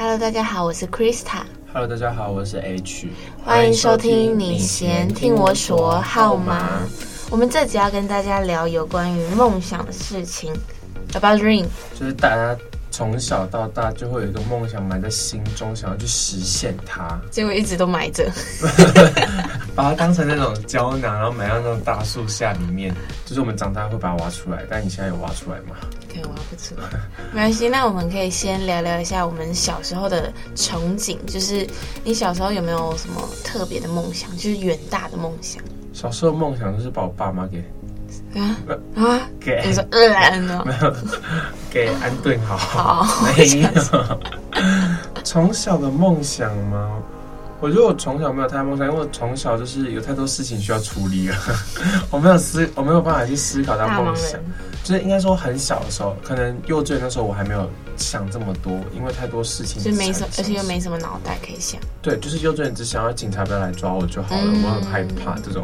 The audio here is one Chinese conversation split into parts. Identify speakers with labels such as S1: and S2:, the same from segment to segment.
S1: Hello，大家好，我是 Krista。
S2: Hello，大家好，我是 H。
S1: 欢迎收听你先听我说好吗？我们这集要跟大家聊有关于梦想的事情，About Dream，
S2: 就是大家。从小到大就会有一个梦想埋在心中，想要去实现它，
S1: 结果一直都埋着，
S2: 把它当成那种胶囊，然后埋到那种大树下里面。就是我们长大会把它挖出来，但你现在有挖出来吗？
S1: 可以挖不没关系。那我们可以先聊聊一下我们小时候的憧憬，就是你小时候有没有什么特别的梦想，就是远大的梦想？
S2: 小时候梦想就是把我爸妈给。
S1: 啊啊！
S2: 给
S1: 你说安呢？
S2: 没有，给安顿好。
S1: 好，
S2: 没有。从小的梦想吗？我觉得我从小没有太大梦想，因为我从小就是有太多事情需要处理了，我没有思，我没有办法去思考到梦想。就是应该说很小的时候，可能幼稚园的时候我还没有想这么多，因为太多事情。
S1: 就没什么，而且又没什么脑袋可以想。
S2: 对，就是幼稚园只想要警察不要来抓我就好了，嗯、我很害怕这种。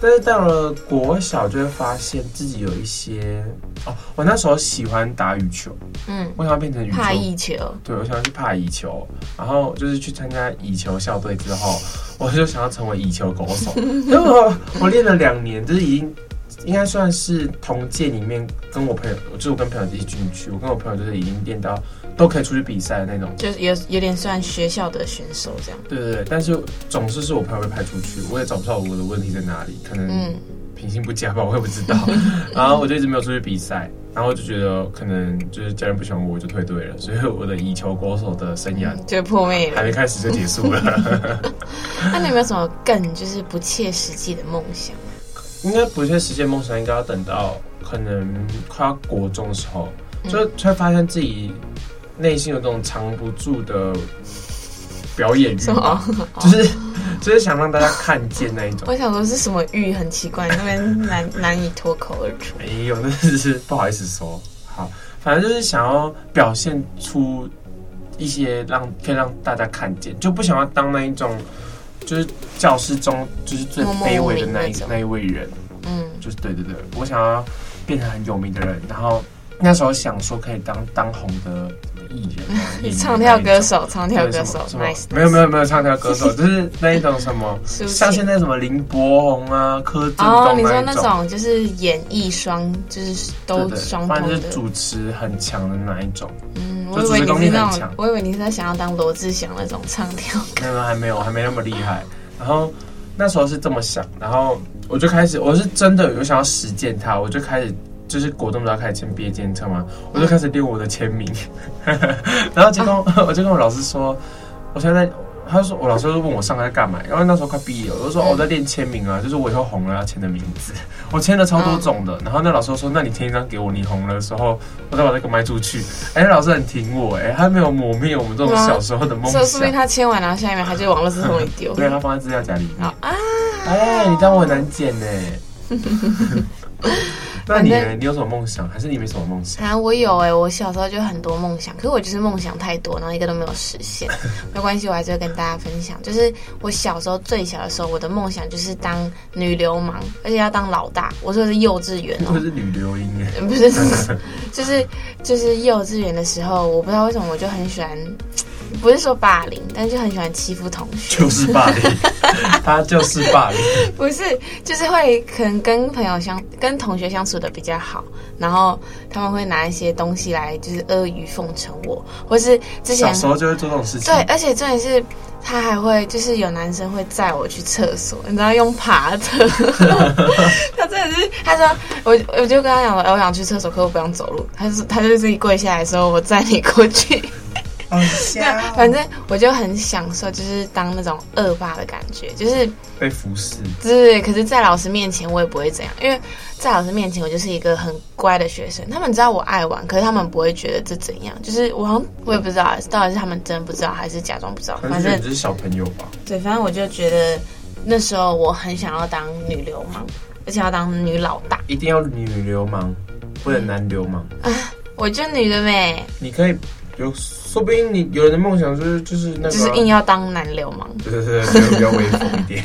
S2: 但是到了国小，就会发现自己有一些哦，我那时候喜欢打羽球，嗯，我想要变成羽球，
S1: 怕羽球，
S2: 对，我想要去怕羽球，然后就是去参加羽球校队之后，我就想要成为羽球高手，因为我我练了两年，就是已经应该算是同届里面跟我朋友，就是我跟朋友一起进去，我跟我朋友就是已经练到。都可以出去比赛的那种，
S1: 就是有有点算学校的选手这样。
S2: 对对对，但是总是是我朋友被派出去，我也找不到我的问题在哪里，可能品性不佳吧，我也不知道。然后我就一直没有出去比赛，然后我就觉得可能就是家人不喜欢我，我就退队了，所以我的以球国手的生涯
S1: 就破灭了，
S2: 还没开始就结束了。
S1: 那你有没有什么更就是不切实际的梦想？
S2: 应该不切实际的梦想，应该要等到可能快要国中的时候，就会发现自己。内心有这种藏不住的表演欲，就是就是想让大家看见那一种。
S1: 我想说是什么欲很奇怪，那边难难以脱口而出。
S2: 没有，那是不好意思说。好，反正就是想要表现出一些让可以让大家看见，就不想要当那一种就是教室中就是最卑微的那一那，那一位人。嗯，就是对对对，我想要变成很有名的人，然后那时候想说可以当当红的。艺人、
S1: 唱跳歌手，唱跳歌手，
S2: 什么？没有没有没有唱跳歌手，就是那一种什么，像现在什么林柏宏啊、柯震东。哦，你说那种
S1: 就是演艺双，就是都双，
S2: 反正就是主持很强的那一种。
S1: 嗯，我以为你是那种，我以为你是在想要当罗志祥那种唱跳歌。
S2: 没有，还没有，还没那么厉害。然后那时候是这么想，然后我就开始，我是真的有想要实践它，我就开始。就是国中都要开始签毕业纪念册嘛，我就开始练我的签名，然后结果 我就跟我老师说，我现在，他说我老师就问我上课在干嘛，因为那时候快毕业了，我就说我在练签名啊，就是我以后红了要签的名字，我签了超多种的，然后那老师说，那你签一张给我，你红了的时候，我再把这个卖出去。哎，老师很挺我，哎，他没有磨灭我们这种小时候的梦想。
S1: 所以他签完然后下一面他就往垃圾桶里丢，
S2: 对，他放在资料夹里面。啊，哎，你这样我很难捡呢。那你呢？你有什么梦想？还是你没什么梦想？
S1: 啊，我有哎、欸！我小时候就很多梦想，可是我就是梦想太多，然后一个都没有实现。没关系，我还是会跟大家分享。就是我小时候最小的时候，我的梦想就是当女流氓，而且要当老大。我说的是幼稚园哦、喔，
S2: 不是女流音哎，
S1: 不是，就是就是幼稚园的时候，我不知道为什么我就很喜欢不是说霸凌，但就很喜欢欺负同学，
S2: 就是霸凌，他就是霸凌，
S1: 不是，就是会可能跟朋友相跟同学相处的比较好，然后他们会拿一些东西来就是阿谀奉承我，或是之前
S2: 小时候就会做这种事情，
S1: 对，而且重点是他还会就是有男生会载我去厕所，你知道用爬的，他真的是他说我我就跟他讲了，我想去厕所，可我不想走路，他是他就自己跪下来说，我载你过去。反正我就很享受，就是当那种恶霸的感觉，就是
S2: 被服侍。
S1: 对，可是，在老师面前我也不会怎样，因为在老师面前我就是一个很乖的学生。他们知道我爱玩，可是他们不会觉得这怎样。就是我好像我也不知道，到底是他们真的不知道，还是假装不知道。反正
S2: 只是小朋友吧。
S1: 对，反正我就觉得那时候我很想要当女流氓，而且要当女老大。
S2: 一定要女流氓，不能男流氓啊！
S1: 我就女的呗。
S2: 你可以有。说不定你有人的梦想就是就是那个，
S1: 就是硬要当男流氓，
S2: 对对对，比较威风一点。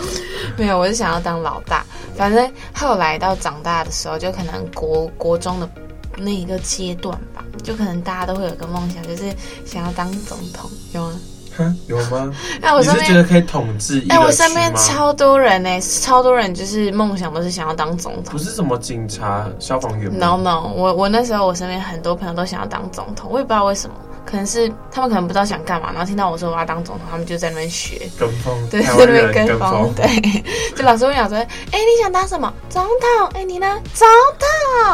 S1: 没有，我是想要当老大。反正后来到长大的时候，就可能国国中的那一个阶段吧，就可能大家都会有个梦想，就是想要当总统，有吗？
S2: 有吗？
S1: 哎，我身边
S2: 觉得可以统治。
S1: 哎，我身边超多人呢，超多人就是梦想都是想要当总统，
S2: 不是什么警察、消防员。
S1: No No，我我那时候我身边很多朋友都想要当总统，我也不知道为什么。可能是他们可能不知道想干嘛，然后听到我说我要当总统，他们就在那边学
S2: 跟风，
S1: 对，在那边跟风，对，就老师会讲说，哎、欸，你想当什么总统？哎、欸，你呢？总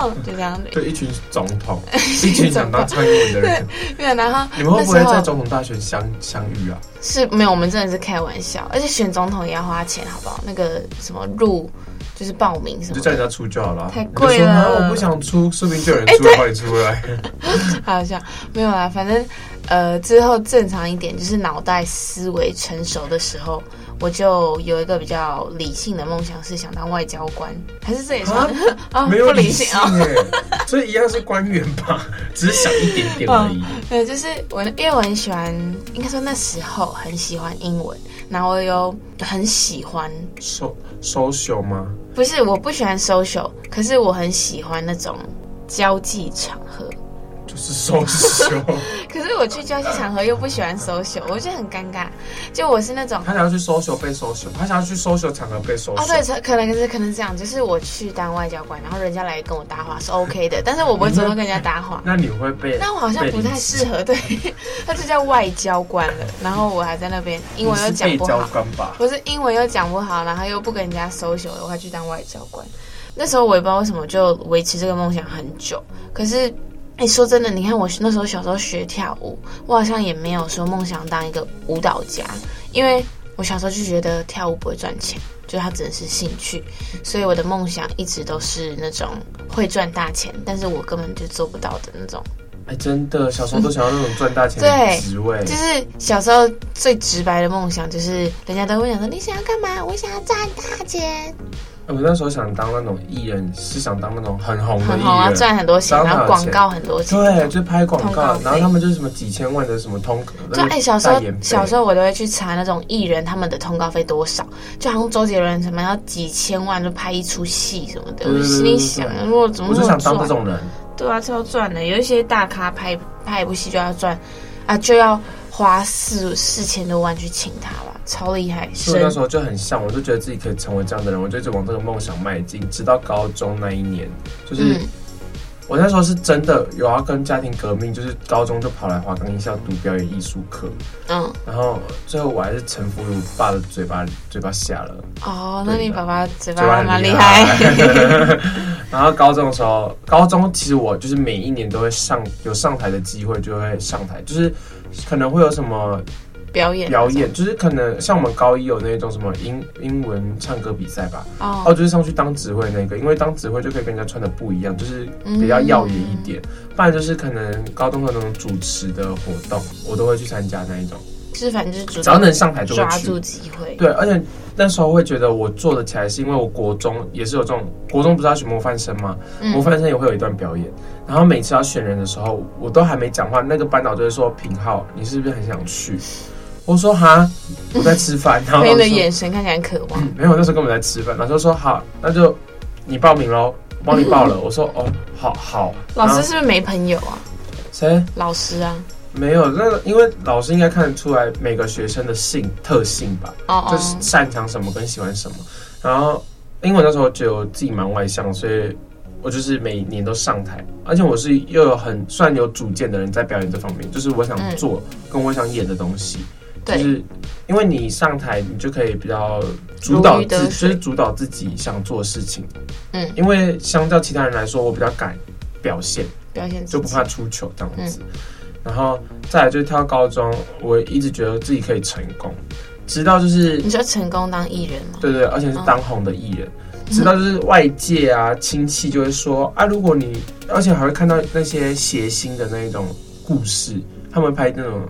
S1: 统，就这样子。
S2: 对，一群总统，一群想当蔡英文的人。
S1: 对，然后
S2: 你们会不会在总统大选相相遇啊？
S1: 是没有，我们真的是开玩笑，而且选总统也要花钱，好不好？那个什么入。就是报名什么，
S2: 就叫人家出就好了。
S1: 太贵了，
S2: 我不想出，说不定就有人出来帮你出来。
S1: 好像没有啦，反正呃之后正常一点，就是脑袋思维成熟的时候，我就有一个比较理性的梦想，是想当外交官，还是这也算
S2: 啊？没有理性啊，所以一样是官员吧，只是想一点点 而已。
S1: 对，就是我因为我很喜欢，应该说那时候很喜欢英文，然后我又很喜欢
S2: social 吗？
S1: 不是，我不喜欢 social，可是我很喜欢那种交际场合。
S2: 就是 social，
S1: 可是我去交际场合又不喜欢 social，我觉得很尴尬。就我是那种，
S2: 他想要去 social 被 social，他想要去 social 场合被 social。
S1: 哦，对，可能是可能是这样，就是我去当外交官，然后人家来跟我搭话是 OK 的，但是我不会主动跟人家搭话。
S2: 那你会被？
S1: 那我好像不太适合，对，他就叫外交官了。然后我还在那边英文又讲不好，不是英文又讲不好，然后又不跟人家 social，我还去当外交官。那时候我也不知道为什么就维持这个梦想很久，可是。哎，说真的，你看我那时候小时候学跳舞，我好像也没有说梦想当一个舞蹈家，因为我小时候就觉得跳舞不会赚钱，就它只能是兴趣，所以我的梦想一直都是那种会赚大钱，但是我根本就做不到的那种。
S2: 哎，真的，小时候都想要那种赚大钱的职位。
S1: 对，就是小时候最直白的梦想，就是人家都会想说，你想要干嘛？我想要赚大钱。
S2: 我那时候想当那种艺人，是想当那种很红的艺人，
S1: 很红啊，赚很多钱，然后广告很多钱，
S2: 对，就拍广告，然后他们就是什么几千万的什么通告。就哎，
S1: 小时候小时候我都会去查那种艺人他们的通告费多少，就好像周杰伦什么要几千万就拍一出戏什么的，我心里想，如果怎么我
S2: 就想当这种人，
S1: 对啊，超赚的，有一些大咖拍拍一部戏就要赚啊，就要花四四千多万去请他吧。超厉害！
S2: 所以那时候就很像，我就觉得自己可以成为这样的人，我就一直往这个梦想迈进。直到高中那一年，就是、嗯、我那时候是真的有要跟家庭革命，就是高中就跑来华冈艺校读表演艺术课。嗯，然后最后我还是臣服于爸的嘴巴，嘴巴下了。
S1: 哦，那你爸爸嘴巴蛮厉害。
S2: 然后高中的时候，高中其实我就是每一年都会上有上台的机会，就会上台，就是可能会有什么。
S1: 表演
S2: 表演就是可能像我们高一有那种什么英英文唱歌比赛吧，哦，哦，就是上去当指挥那个，因为当指挥就可以跟人家穿的不一样，就是比较耀眼一点。嗯、不然就是可能高中的那种主持的活动，我都会去参加那一种。
S1: 就是反正就是
S2: 只要能上台就会，
S1: 抓住机会。
S2: 对，而且那时候会觉得我做得起来，是因为我国中也是有这种，国中不是要选模范生吗？嗯、模范生也会有一段表演，然后每次要选人的时候，我都还没讲话，那个班导就会说：“品浩，你是不是很想去？”我说哈，我在吃饭。然后
S1: 你的眼神看起来很渴望。
S2: 嗯、没有，那时候根本在吃饭。老师说好，那就你报名喽，帮你报了。我说哦，好好。
S1: 老师是不是没朋友啊？
S2: 谁？
S1: 老师啊？
S2: 没有，那个因为老师应该看得出来每个学生的性特性吧，就是擅长什么跟喜欢什么。然后因为我那时候觉得我自己蛮外向，所以我就是每年都上台，而且我是又有很算有主见的人在表演这方面，就是我想做跟我想演的东西，
S1: 嗯、
S2: 就是因为你上台，你就可以比较主导自，就是主导自己想做的事情。
S1: 嗯，
S2: 因为相较其他人来说，我比较敢表现，
S1: 表现
S2: 就不怕出糗这样子。
S1: 嗯
S2: 然后再来就是跳高中，我一直觉得自己可以成功，直到就是
S1: 你说成功当艺人吗？
S2: 对对，而且是当红的艺人，嗯、直到就是外界啊亲戚就会说啊，如果你而且还会看到那些谐星的那一种故事，他们拍那种。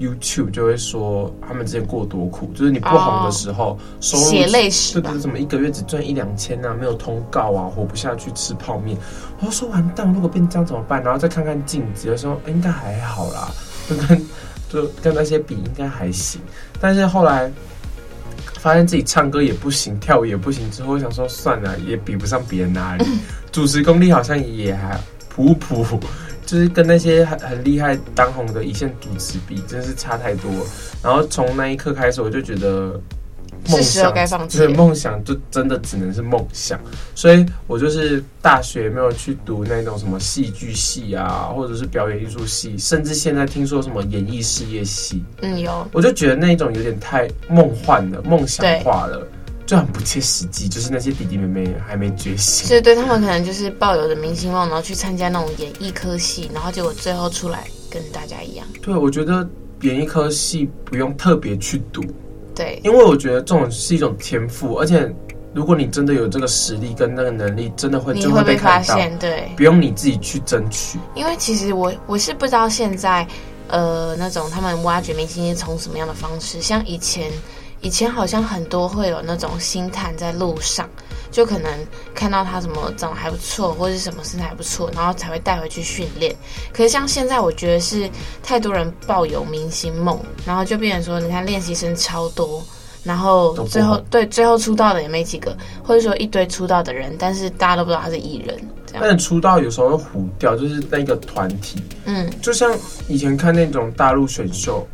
S2: YouTube 就会说他们之前过多苦，就是你不红的时候，收入
S1: 血泪史，
S2: 对对，怎么一个月只赚一两千啊，没有通告啊，活不下去，吃泡面。我说完蛋，如果变这样怎么办？然后再看看镜子，有时候应该还好啦，就跟就跟那些比应该还行。但是后来发现自己唱歌也不行，跳舞也不行，之后我想说算了，也比不上别人哪里，主持功力好像也还普普。就是跟那些很很厉害当红的一线主持比，真是差太多。然后从那一刻开始，我就觉得梦想该放弃，对，梦想就真的只能是梦想。所以我就是大学没有去读那种什么戏剧系啊，或者是表演艺术系，甚至现在听说什么演艺事业系，
S1: 嗯，有，
S2: 我就觉得那种有点太梦幻了，梦想化了。就很不切实际，就是那些弟弟妹妹还没觉醒，
S1: 所以对他们可能就是抱有着明星梦，然后去参加那种演艺科系，然后结果最后出来跟大家一样。
S2: 对，我觉得演艺科系不用特别去读，
S1: 对，
S2: 因为我觉得这种是一种天赋，而且如果你真的有这个实力跟那个能力，真的会就会被发现，
S1: 对，
S2: 不用你自己去争取。
S1: 因为其实我我是不知道现在呃那种他们挖掘明星是从什么样的方式，像以前。以前好像很多会有那种星探在路上，就可能看到他什么长得还不错，或者是什么身材还不错，然后才会带回去训练。可是像现在，我觉得是太多人抱有明星梦，然后就变成说，你看练习生超多，然后最后对最后出道的也没几个，或者说一堆出道的人，但是大家都不知道他是艺人。
S2: 但出道有时候会糊掉，就是那个团体，嗯，就像以前看那种大陆选秀，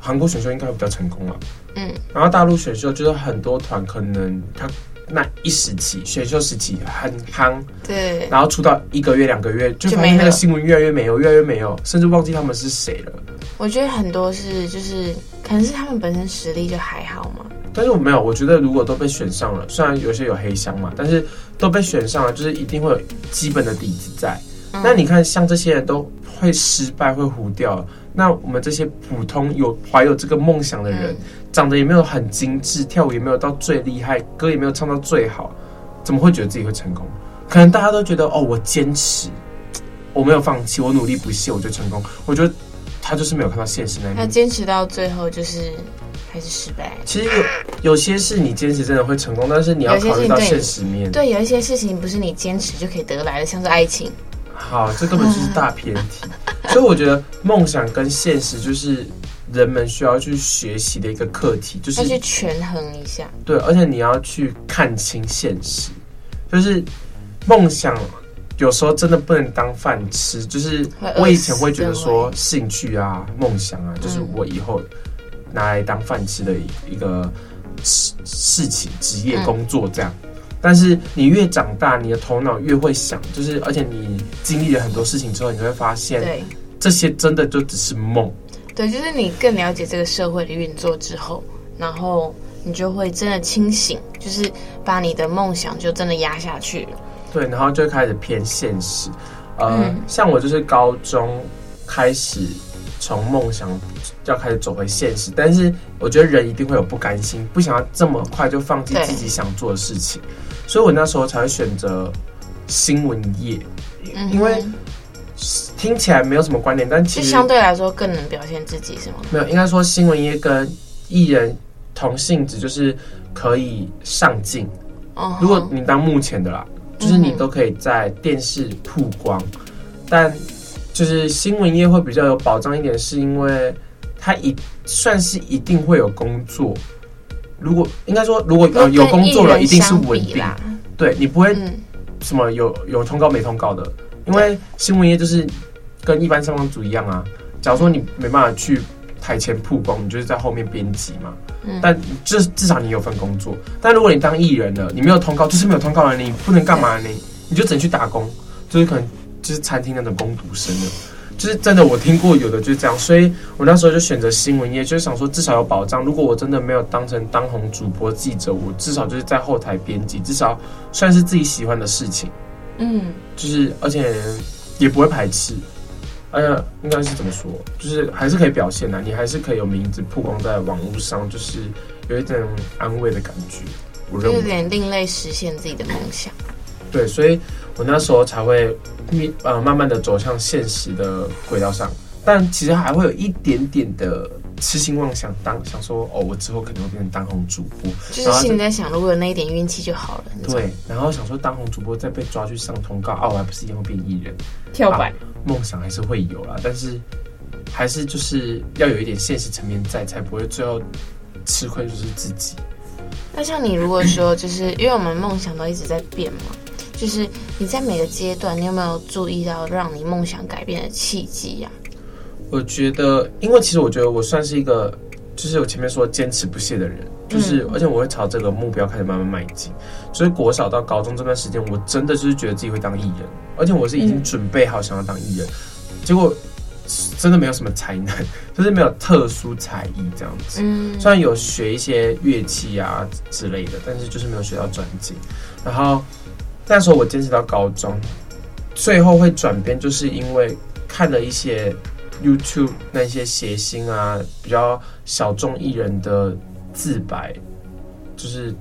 S2: 韩国选秀应该会比较成功了。
S1: 嗯，
S2: 然后大陆选秀就是很多团，可能他那一时期选秀时期很夯，
S1: 对，
S2: 然后出道一个月两个月，就发现那个新闻越来越没有，越来越没有，甚至忘记他们是谁了。
S1: 我觉得很多是就是可能是他们本身实力就还好嘛。
S2: 但是我没有，我觉得如果都被选上了，虽然有些有黑箱嘛，但是都被选上了，就是一定会有基本的底子在。嗯、那你看，像这些人都会失败，会糊掉。那我们这些普通有怀有这个梦想的人，嗯、长得也没有很精致，跳舞也没有到最厉害，歌也没有唱到最好，怎么会觉得自己会成功？可能大家都觉得哦，我坚持，我没有放弃，我努力不懈，我就成功。我觉得他就是没有看到现实那一面。
S1: 他坚持到最后就是还是失败。
S2: 其实有有些事你坚持真的会成功，但是你要考虑到现实面。
S1: 对，有一些事情不是你坚持就可以得来的，像是爱情。
S2: 好，这根本就是大偏题。所以我觉得梦想跟现实就是人们需要去学习的一个课题，就是
S1: 要去权衡一下。
S2: 对，而且你要去看清现实，就是梦想有时候真的不能当饭吃。就是我以前会觉得说兴趣啊、梦想啊，就是我以后拿来当饭吃的一个事事情、职业、工作这样。但是你越长大，你的头脑越会想，就是而且你经历了很多事情之后，你会发现，对，这些真的就只是梦。
S1: 对，就是你更了解这个社会的运作之后，然后你就会真的清醒，就是把你的梦想就真的压下去了。
S2: 对，然后就开始偏现实。呃，嗯、像我就是高中开始从梦想要开始走回现实，但是我觉得人一定会有不甘心，不想要这么快就放弃自己想做的事情。所以我那时候才会选择新闻业，因为听起来没有什么关联，但其实
S1: 相对来说更能表现自己，是吗？
S2: 没有，应该说新闻业跟艺人同性质，就是可以上镜。如果你当目前的啦，就是你都可以在电视曝光，但就是新闻业会比较有保障一点，是因为它一算是一定会有工作。如果应该说，如果呃有工作了，一定是稳定。对，你不会什么有有通告没通告的，因为新闻业就是跟一般上班族一样啊，假如说你没办法去台前曝光，你就是在后面编辑嘛。
S1: 嗯，
S2: 但至至少你有份工作。但如果你当艺人了，你没有通告，就是没有通告了，你不能干嘛呢？你就只能去打工，就是可能就是餐厅那种工读生了。就是真的，我听过有的就是这样，所以我那时候就选择新闻业，就是想说至少有保障。如果我真的没有当成当红主播、记者，我至少就是在后台编辑，至少算是自己喜欢的事情。
S1: 嗯，
S2: 就是而且也不会排斥，哎呀，应该是怎么说？就是还是可以表现的，你还是可以有名字曝光在网络上，就是有一点安慰的感觉。我认为
S1: 有点另类实现自己的梦想。
S2: 对，所以我那时候才会，呃，慢慢的走向现实的轨道上，但其实还会有一点点的痴心妄想当，想说，哦，我之后可能会变成当红主播，
S1: 就是心里在想，如果有那一点运气就好了。
S2: 对，然后想说当红主播再被抓去上通告，哦、啊，我还不是以后变艺人，
S3: 跳板，
S2: 梦、啊、想还是会有啦，但是还是就是要有一点现实层面在，才不会最后吃亏就是自己。
S1: 那像你如果说，就是因为我们梦想都一直在变嘛。就是你在每个阶段，你有没有注意到让你梦想改变的契机呀？
S2: 我觉得，因为其实我觉得我算是一个，就是我前面说坚持不懈的人，就是、嗯、而且我会朝这个目标开始慢慢迈进。所以国小到高中这段时间，我真的就是觉得自己会当艺人，而且我是已经准备好想要当艺人，嗯、结果真的没有什么才能，就是没有特殊才艺这样子。嗯，虽然有学一些乐器啊之类的，但是就是没有学到专精，然后。那时候我坚持到高中，最后会转变，就是因为看了一些 YouTube 那些谐星啊，比较小众艺人的自白，就是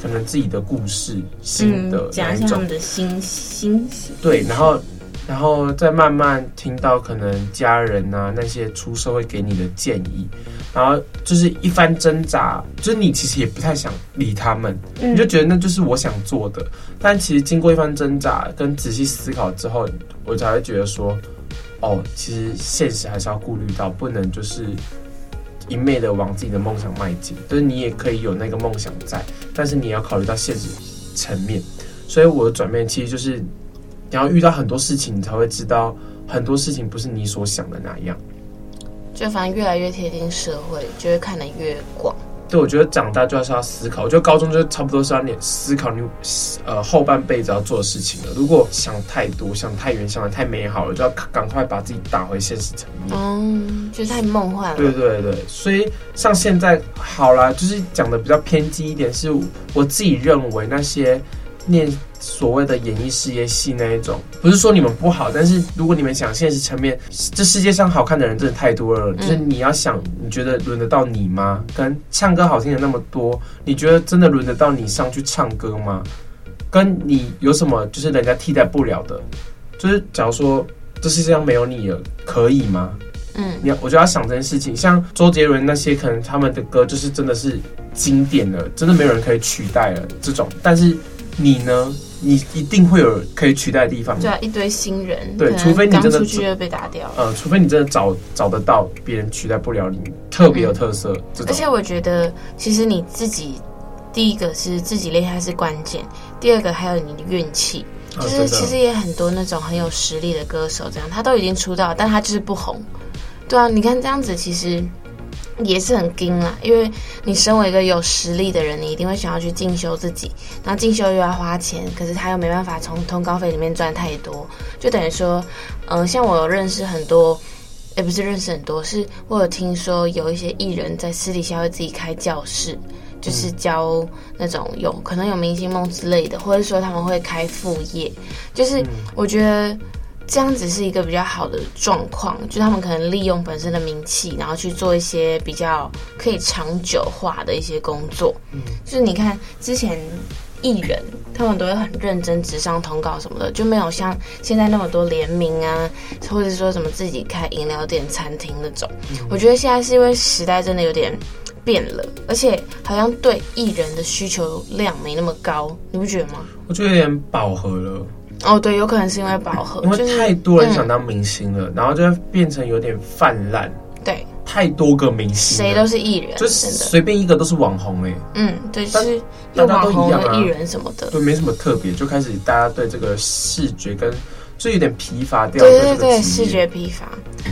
S2: 可能自己的故事、新的那一种，
S3: 讲他们的心心
S2: 对，然后。然后再慢慢听到可能家人啊那些出社会给你的建议，然后就是一番挣扎，就是你其实也不太想理他们，你就觉得那就是我想做的。但其实经过一番挣扎跟仔细思考之后，我才会觉得说，哦，其实现实还是要顾虑到，不能就是一昧的往自己的梦想迈进。就是你也可以有那个梦想在，但是你要考虑到现实层面。所以我的转变其实就是。你要遇到很多事情，你才会知道很多事情不是你所想的那样。
S1: 就反正越来越贴近社会，就会看得越广。
S2: 对，我觉得长大就是要思考。我觉得高中就差不多是要你思考你呃后半辈子要做的事情了。如果想太多、想太远、想得太美好了，就要赶快把自己打回现实层面。
S1: 嗯，就太梦幻了。
S2: 对对对，所以像现在好啦，就是讲的比较偏激一点，是我自己认为那些念。所谓的演艺事业系那一种，不是说你们不好，但是如果你们想现实层面，这世界上好看的人真的太多了，就是你要想，你觉得轮得到你吗？跟唱歌好听的那么多，你觉得真的轮得到你上去唱歌吗？跟你有什么就是人家替代不了的？就是假如说这世界上没有你了，可以吗？嗯，你要我就要想这件事情，像周杰伦那些，可能他们的歌就是真的是经典的，真的没有人可以取代了这种，但是你呢？你一定会有可以取代的地方，
S1: 对啊，一堆新人，
S2: 对，除非你真的
S1: 出去就被打掉，
S2: 呃，除非你真的找找得到别人取代不了你，特别有特色，嗯。而
S1: 且我觉得，其实你自己第一个是自己厉害是关键，第二个还有你的运气，就是其实也很多那种很有实力的歌手，这样他都已经出道，但他就是不红，对啊，你看这样子其实。也是很惊啦，因为你身为一个有实力的人，你一定会想要去进修自己，然后进修又要花钱，可是他又没办法从通告费里面赚太多，就等于说，嗯、呃，像我有认识很多，也不是认识很多，是我有听说有一些艺人在私底下会自己开教室，就是教那种有可能有明星梦之类的，或者说他们会开副业，就是我觉得。这样子是一个比较好的状况，就他们可能利用本身的名气，然后去做一些比较可以长久化的一些工作。嗯，就是你看之前艺人，他们都会很认真直上通告什么的，就没有像现在那么多联名啊，或者说什么自己开饮料店、餐厅那种。嗯。我觉得现在是因为时代真的有点变了，而且好像对艺人的需求量没那么高，你不觉得吗？
S2: 我觉得有点饱和了。
S1: 哦，对，有可能是因为饱和，
S2: 因为太多人想当明星了，嗯、然后就会变成有点泛滥。
S1: 对，
S2: 太多个明星，
S1: 谁都是艺人，
S2: 就是随便一个都是网红哎。
S1: 嗯，对，就是大家都一样啊，艺人什么的，
S2: 对，没什么特别，就开始大家对这个视觉跟就有点疲乏掉。
S1: 对对对，视觉疲乏。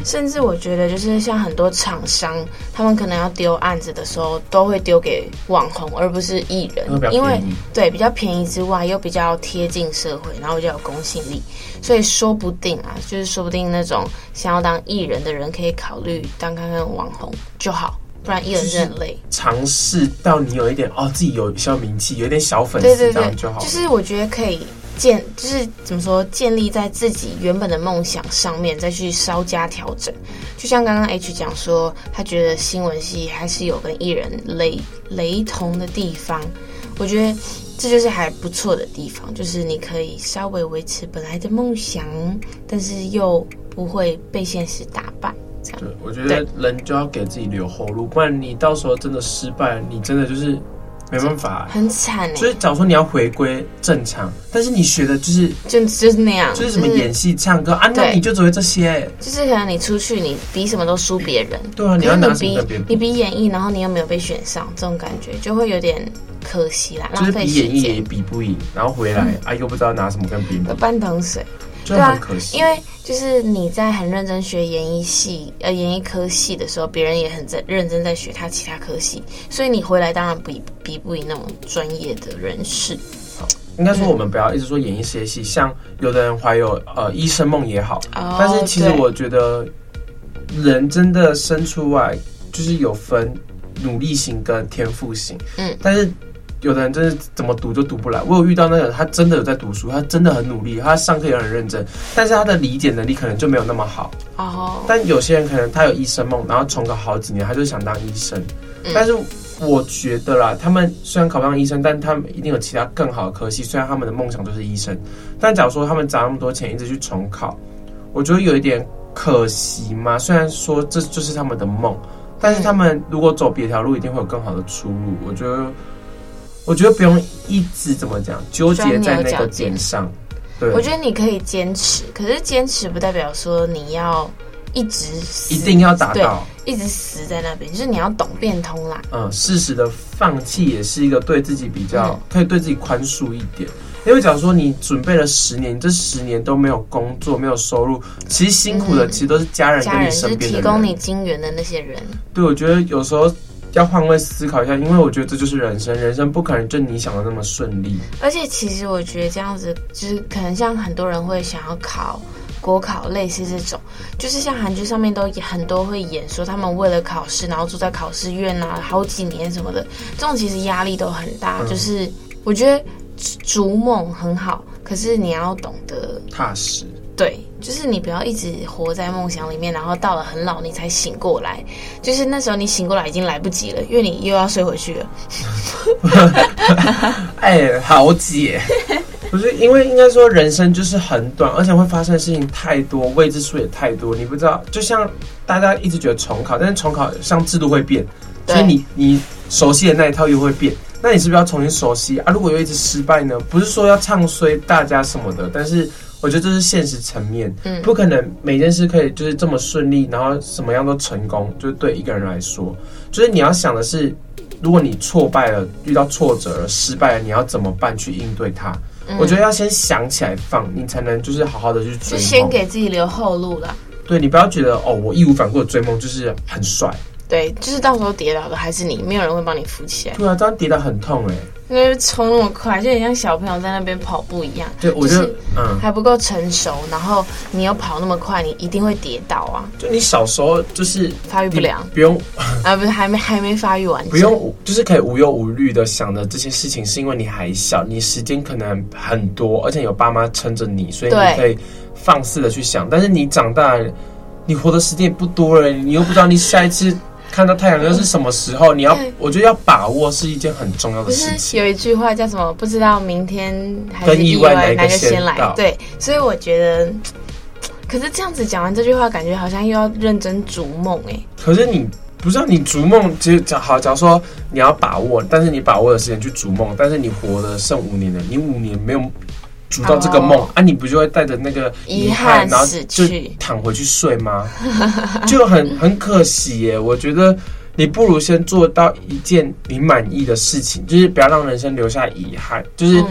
S1: 甚至我觉得就是像很多厂商，他们可能要丢案子的时候，都会丢给网红，而不是艺人，因为对比较便宜之外，又比较贴近社会，然后比较有公信力，所以说不定啊，就是说不定那种想要当艺人的人可以考虑当看看网红就好。不然艺人是很累。尝
S2: 试到你有一点哦，自己有小名气，有点小粉丝这样就好。
S1: 就是我觉得可以建，就是怎么说，建立在自己原本的梦想上面，再去稍加调整。就像刚刚 H 讲说，他觉得新闻系还是有跟艺人雷雷同的地方。我觉得这就是还不错的地方，就是你可以稍微维持本来的梦想，但是又不会被现实打败。
S2: 对，我觉得人就要给自己留后路，不然你到时候真的失败，你真的就是没办法，
S1: 很惨。
S2: 所以，假如说你要回归正常，但是你学的就是
S1: 就就是那样，
S2: 就是什么演戏、唱歌啊，那你就只会这些。
S1: 就是可能你出去，你比什么都输别人。
S2: 对啊，你要拿什么
S1: 比？你比演艺，然后你又没有被选上，这种感觉就会有点可惜啦，
S2: 就是比演艺也比不赢，然后回来啊又不知道拿什么跟别人比。
S1: 半桶水。对啊，因为就是你在很认真学演艺系呃演艺科系的时候，别人也很在认真在学他其他科系，所以你回来当然比比不赢那种专业的人士。
S2: 应该说我们不要一直说演艺事业系，像有的人怀有呃医生梦也好，哦，但是其实我觉得人真的生出来就是有分努力型跟天赋型，嗯，但是。有的人真是怎么读就读不来。我有遇到那个，他真的有在读书，他真的很努力，他上课也很认真，但是他的理解能力可能就没有那么好。哦。但有些人可能他有医生梦，然后重考好几年，他就想当医生。嗯。但是我觉得啦，他们虽然考不上医生，但他们一定有其他更好的科系。虽然他们的梦想就是医生，但假如说他们砸那么多钱一直去重考，我觉得有一点可惜嘛。虽然说这就是他们的梦，但是他们如果走别条路，一定会有更好的出路。我觉得。我觉得不用一直怎么讲纠结在那个点上，对。
S1: 我觉得你可以坚持，可是坚持不代表说你要一直
S2: 一定要达到，
S1: 一直死在那边。就是你要懂变通啦。
S2: 嗯，适时的放弃也是一个对自己比较可以对自己宽恕一点。因为假如说你准备了十年，这十年都没有工作，没有收入，其实辛苦的其实都是家人跟你身边的人，
S1: 提供你金源的那些人。
S2: 对，我觉得有时候。要换位思考一下，因为我觉得这就是人生，人生不可能就你想的那么顺利。
S1: 而且其实我觉得这样子，就是可能像很多人会想要考国考，类似这种，就是像韩剧上面都很多会演说，他们为了考试，然后住在考试院啊，好几年什么的，这种其实压力都很大。嗯、就是我觉得逐梦很好，可是你要懂得
S2: 踏实。
S1: 对，就是你不要一直活在梦想里面，然后到了很老你才醒过来，就是那时候你醒过来已经来不及了，因为你又要睡回去了。
S2: 哎，好姐，不是因为应该说人生就是很短，而且会发生的事情太多，未知数也太多，你不知道。就像大家一直觉得重考，但是重考像制度会变，所以你你熟悉的那一套又会变，那你是不是要重新熟悉啊？如果又一直失败呢？不是说要唱衰大家什么的，但是。我觉得这是现实层面，嗯，不可能每件事可以就是这么顺利，然后什么样都成功。就是对一个人来说，就是你要想的是，如果你挫败了，遇到挫折了，失败了，你要怎么办去应对它？嗯，我觉得要先想起来放，你才能就是好好的去追
S1: 先给自己留后路了。
S2: 对，你不要觉得哦，我义无反顾的追梦就是很帅。
S1: 对，就是到时候跌倒的还是你，没有人会帮你扶起来。
S2: 对啊，这样跌倒很痛哎。
S1: 因为冲那么快，就很像小朋友在那边跑步一样。
S2: 对，我觉得嗯
S1: 还不够成熟，然后你又跑那么快，你一定会跌倒啊。
S2: 就你小时候就是
S1: 发育不良，
S2: 不用
S1: 啊，不是还没还没发育完，
S2: 不用就是可以无忧无虑的想着这些事情，是因为你还小，你时间可能很多，而且有爸妈撑着你，所以你可以放肆的去想。但是你长大，你活的时间也不多了，你又不知道你下一次。看到太阳又是什么时候？你要，我觉得要把握是一件很重要的事情。
S1: 不是有一句话叫什么？不知道明天还是意外哪个先来？对，所以我觉得，可是这样子讲完这句话，感觉好像又要认真逐梦哎。
S2: 可是你不知道，你逐梦其实讲好，假如说你要把握，但是你把握的时间去逐梦，但是你活了剩五年了，你五年没有。逐到这个梦、oh. 啊，你不就会带着那个遗憾，然后就躺回去睡吗？就很很可惜耶。我觉得你不如先做到一件你满意的事情，就是不要让人生留下遗憾。就是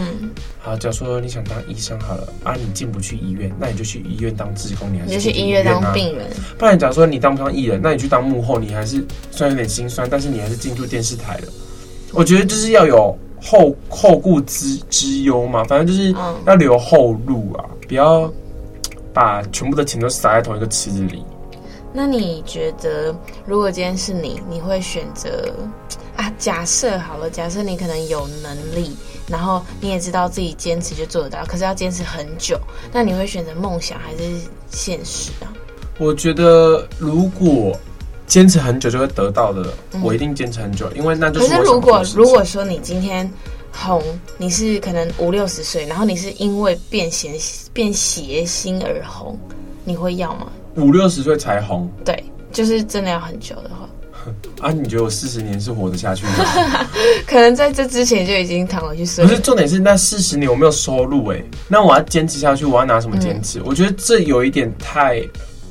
S2: 好，假如说你想当医生好了啊，你进不去医院，那你就去医院当志工，你还是
S1: 去医院当病人。
S2: 不然，假如说你当不上艺人，那你去当幕后，你还是虽然有点心酸，但是你还是进入电视台了。我觉得就是要有后后顾之之忧嘛，反正就是要留后路啊，不要把全部的钱都撒在同一个池子里。
S1: 那你觉得，如果今天是你，你会选择啊？假设好了，假设你可能有能力，然后你也知道自己坚持就做得到，可是要坚持很久，那你会选择梦想还是现实啊？
S2: 我觉得如果坚持很久就会得到的，嗯、我一定坚持很久，因为那就是。
S1: 可是如果如果说你今天红，你是可能五六十岁，然后你是因为变邪变邪心而红，你会要吗？
S2: 五六十岁才红，
S1: 对，就是真的要很久的话。
S2: 啊，你觉得我四十年是活得下去吗？
S1: 可能在这之前就已经躺回去睡。
S2: 不是，重点是那四十年我没有收入哎，那我要坚持下去，我要拿什么坚持？嗯、我觉得这有一点太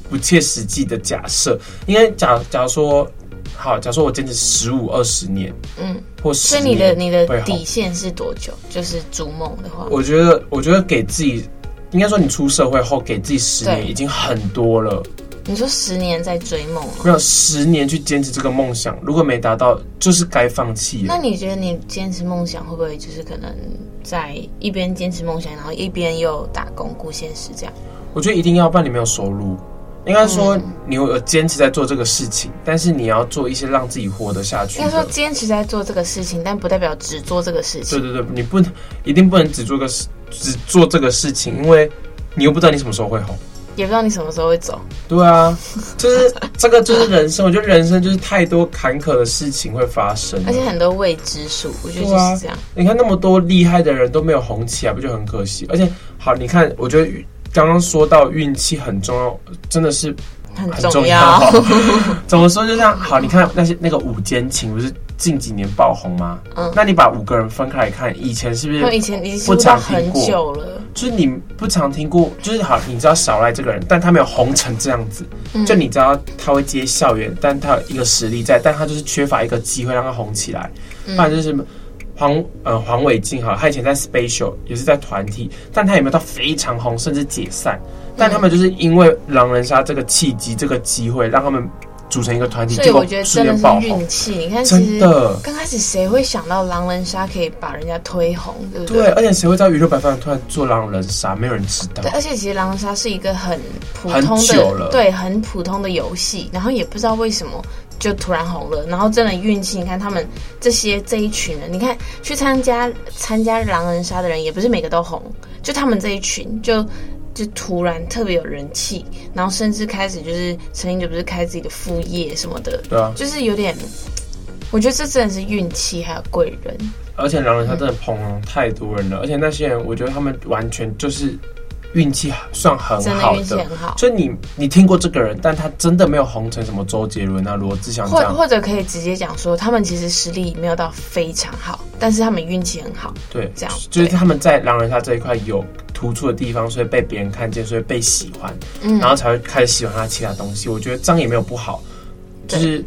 S2: 不切实际的假设。因为假假如说，好，假如说我坚持十五二十年，嗯，或十年，
S1: 所以你的你的底线是多久？就是逐梦的话，
S2: 我觉得，我觉得给自己。应该说，你出社会后给自己十年已经很多了。
S1: 你说十年在追梦吗？
S2: 没有，十年去坚持这个梦想，如果没达到，就是该放弃。
S1: 那你觉得你坚持梦想会不会就是可能在一边坚持梦想，然后一边又打工顾现实这样？
S2: 我觉得一定要，不然你没有收入。应该说，你有坚持在做这个事情，嗯、但是你要做一些让自己活得下去。应该说，
S1: 坚持在做这个事情，但不代表只做这个事情。
S2: 对对对，你不能一定不能只做个事。只做这个事情，因为你又不知道你什么时候会红，
S1: 也不知道你什么时候会走。
S2: 对啊，就是 这个就是人生。我觉得人生就是太多坎坷的事情会发生，
S1: 而且很多未知数。我觉得就是这样。
S2: 你看那么多厉害的人都没有红起来，不就很可惜？而且好，你看，我觉得刚刚说到运气很重要，真的是很重要。怎么说？就像好，你看那些那个五间情不是？近几年爆红吗？嗯，那你把五个人分开来看，以前是不是？
S1: 以前不常听过。
S2: 就是你不常听过，就是好，你知道小赖这个人，但他没有红成这样子。嗯，就你知道他会接校园，但他有一个实力在，但他就是缺乏一个机会让他红起来。不然就是黄呃黄伟晋哈，他以前在 Special 也是在团体，但他也没有到非常红，甚至解散。但他们就是因为狼人杀这个契机，这个机会让他们。组成一个团体，
S1: 所以我觉得真的是运气。你看，真的刚开始谁会想到狼人杀可以把人家推红，对不对？
S2: 对，而且谁会在娱乐百分突然做狼人杀？没有人知道。
S1: 对，而且其实狼人杀是一个很普通的，对，很普通的游戏。然后也不知道为什么就突然红了。然后真的运气，你看他们这些这一群人，你看去参加参加狼人杀的人，也不是每个都红，就他们这一群就。就突然特别有人气，然后甚至开始就是曾经就不是开自己的副业什么的，
S2: 对啊，
S1: 就是有点，我觉得这真的是运气还有贵人，
S2: 而且狼人杀真的捧了太多人了，嗯、而且那些人我觉得他们完全就是运气算很好的，
S1: 运气很好。
S2: 就你你听过这个人，但他真的没有红成什么周杰伦啊、罗志祥这样，
S1: 或或者可以直接讲说，他们其实实力没有到非常好，但是他们运气很好，
S2: 对，
S1: 这样
S2: 就是他们在狼人杀这一块有。突出的地方，所以被别人看见，所以被喜欢，嗯，然后才会开始喜欢他其他东西。我觉得这样也没有不好，就是对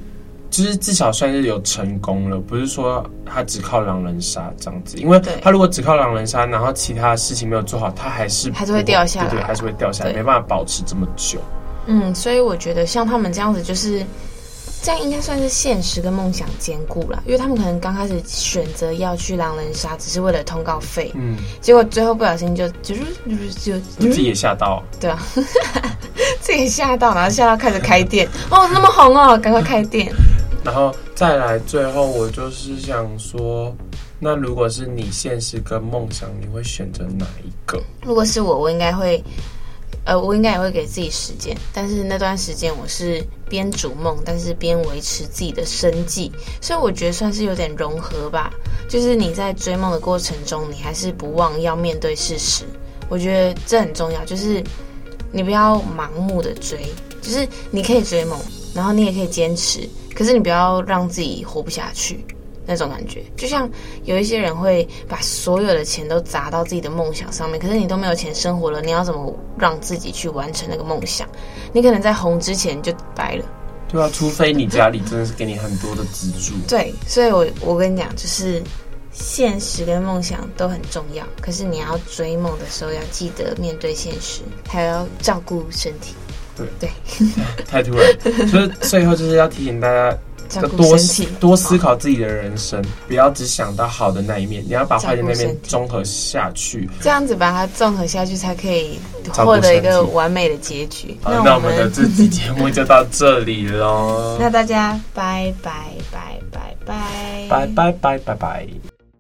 S2: 就是至少算是有成功了，不是说他只靠狼人杀这样子。因为他如果只靠狼人杀，然后其他的事情没有做好，他还是
S1: 还是会掉下来，
S2: 对，对，还是会掉下来，对。没办法保持这么久。
S1: 嗯，所以我觉得像他们这样子，就是。这样应该算是现实跟梦想兼顾了，因为他们可能刚开始选择要去狼人杀，只是为了通告费，嗯，结果最后不小心就就是就是就，就
S2: 自己也吓到，
S1: 对啊，自己吓到，然后吓到开始开店，哦，那么红哦，赶快开店，
S2: 然后再来最后我就是想说，那如果是你现实跟梦想，你会选择哪一个？
S1: 如果是我，我应该会。呃，我应该也会给自己时间，但是那段时间我是边逐梦，但是边维持自己的生计，所以我觉得算是有点融合吧。就是你在追梦的过程中，你还是不忘要面对事实，我觉得这很重要。就是你不要盲目的追，就是你可以追梦，然后你也可以坚持，可是你不要让自己活不下去。那种感觉，就像有一些人会把所有的钱都砸到自己的梦想上面，可是你都没有钱生活了，你要怎么让自己去完成那个梦想？你可能在红之前就白了。对
S2: 啊，除非你家里真的是给你很多的资助。
S1: 对，所以我我跟你讲，就是现实跟梦想都很重要，可是你要追梦的时候，要记得面对现实，还要照顾身体。
S2: 对
S1: 对，
S2: 太突然，所以最后就是要提醒大家。多多思考自己的人生，不要只想到好的那一面，你要把坏的那面综合下去，
S1: 这样子把它综合下去，才可以获得一个完美的结局。
S2: 好，那我们的这期节目就到这里喽。
S1: 那大家拜拜拜拜拜
S2: 拜拜拜拜拜。